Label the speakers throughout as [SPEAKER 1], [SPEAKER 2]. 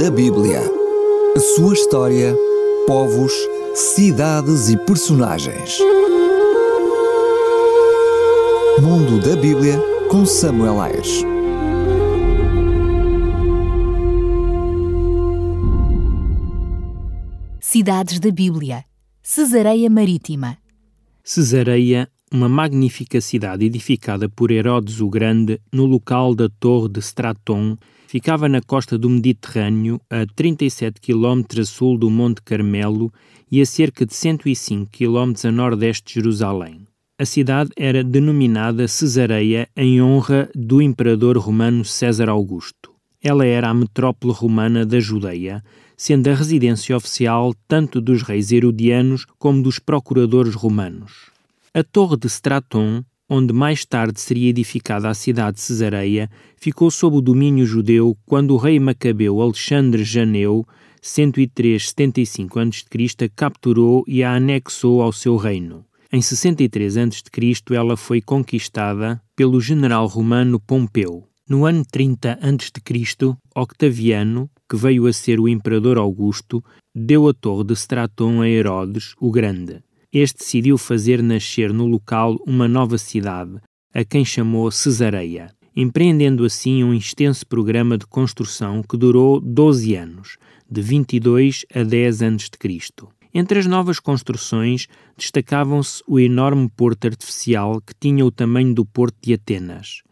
[SPEAKER 1] da Bíblia. A sua história, povos, cidades e personagens. Mundo da Bíblia com Samuel Ayres.
[SPEAKER 2] Cidades da Bíblia. Cesareia Marítima.
[SPEAKER 3] Cesareia, uma magnífica cidade edificada por Herodes o Grande no local da Torre de Straton, ficava na costa do Mediterrâneo, a 37 km a sul do Monte Carmelo e a cerca de 105 km a nordeste de Jerusalém. A cidade era denominada Cesareia em honra do imperador romano César Augusto. Ela era a metrópole romana da Judeia, sendo a residência oficial tanto dos reis herodianos como dos procuradores romanos. A Torre de Straton, onde mais tarde seria edificada a cidade de Cesareia, ficou sob o domínio judeu quando o rei macabeu Alexandre Janeu, 103-75 a.C., capturou e a anexou ao seu reino. Em 63 a.C., ela foi conquistada pelo general romano Pompeu. No ano 30 a.C., Octaviano, que veio a ser o imperador Augusto, deu a torre de Straton a Herodes, o Grande. Este decidiu fazer nascer no local uma nova cidade, a quem chamou Cesareia, empreendendo assim um extenso programa de construção que durou 12 anos, de 22 a 10 a.C. Entre as novas construções destacavam-se o enorme porto artificial que tinha o tamanho do porto de Atenas,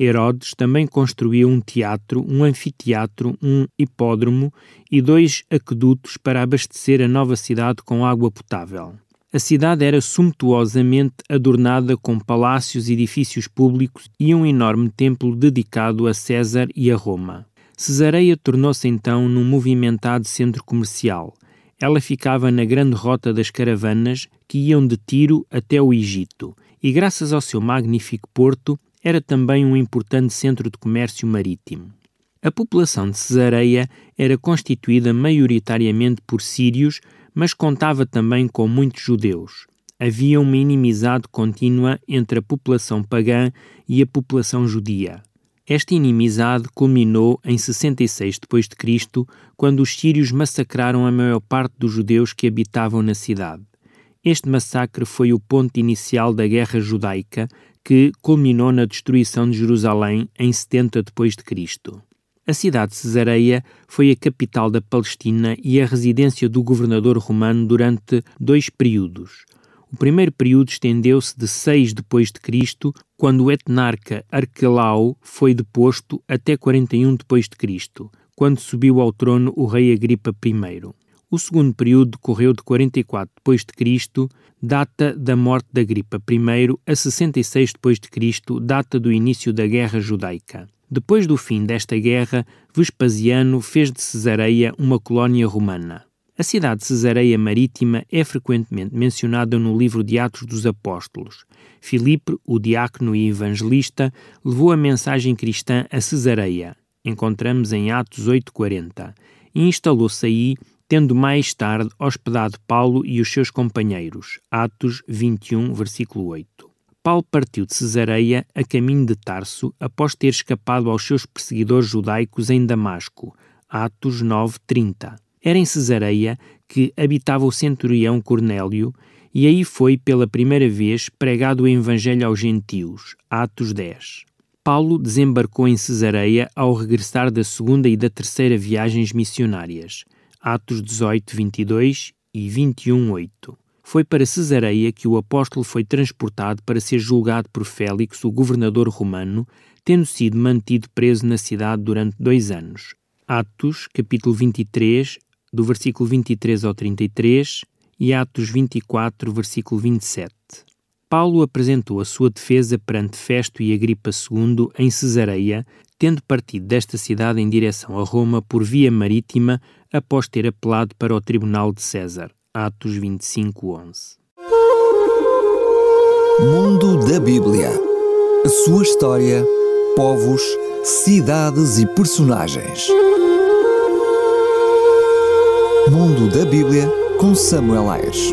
[SPEAKER 3] Herodes também construiu um teatro, um anfiteatro, um hipódromo e dois aquedutos para abastecer a nova cidade com água potável. A cidade era sumptuosamente adornada com palácios e edifícios públicos e um enorme templo dedicado a César e a Roma. Cesareia tornou-se então num movimentado centro comercial. Ela ficava na grande rota das caravanas que iam de Tiro até o Egito, e graças ao seu magnífico porto, era também um importante centro de comércio marítimo. A população de Cesareia era constituída maioritariamente por sírios, mas contava também com muitos judeus. Havia uma inimizade contínua entre a população pagã e a população judia. Esta inimizade culminou em 66 d.C., quando os sírios massacraram a maior parte dos judeus que habitavam na cidade. Este massacre foi o ponto inicial da Guerra Judaica, que culminou na destruição de Jerusalém em 70 depois de Cristo. A cidade de Cesareia foi a capital da Palestina e a residência do governador romano durante dois períodos. O primeiro período estendeu-se de 6 depois de Cristo, quando o etnarca Arquelau foi deposto, até 41 depois de Cristo, quando subiu ao trono o rei Agripa I. O segundo período decorreu de 44 depois de Cristo, data da morte da Agripa I, a 66 depois de Cristo, data do início da Guerra Judaica. Depois do fim desta guerra, Vespasiano fez de Cesareia uma colónia romana. A cidade de Cesareia Marítima é frequentemente mencionada no livro de Atos dos Apóstolos. Filipe, o diácono e evangelista, levou a mensagem cristã a Cesareia. Encontramos em Atos 8:40. E instalou-se aí tendo mais tarde hospedado Paulo e os seus companheiros. Atos 21, versículo 8. Paulo partiu de Cesareia a caminho de Tarso após ter escapado aos seus perseguidores judaicos em Damasco. Atos 9, 30. Era em Cesareia que habitava o centurião Cornélio e aí foi pela primeira vez pregado o Evangelho aos gentios. Atos 10. Paulo desembarcou em Cesareia ao regressar da segunda e da terceira viagens missionárias. Atos 18, 22 e 21, 8. Foi para Cesareia que o apóstolo foi transportado para ser julgado por Félix, o governador romano, tendo sido mantido preso na cidade durante dois anos. Atos, capítulo 23, do versículo 23 ao 33 e Atos 24, versículo 27. Paulo apresentou a sua defesa perante Festo e Agripa II em Cesareia, tendo partido desta cidade em direção a Roma por via marítima após ter apelado para o Tribunal de César. Atos 25:11.
[SPEAKER 1] Mundo da Bíblia. A sua história, povos, cidades e personagens. Mundo da Bíblia com Samuel Ayres.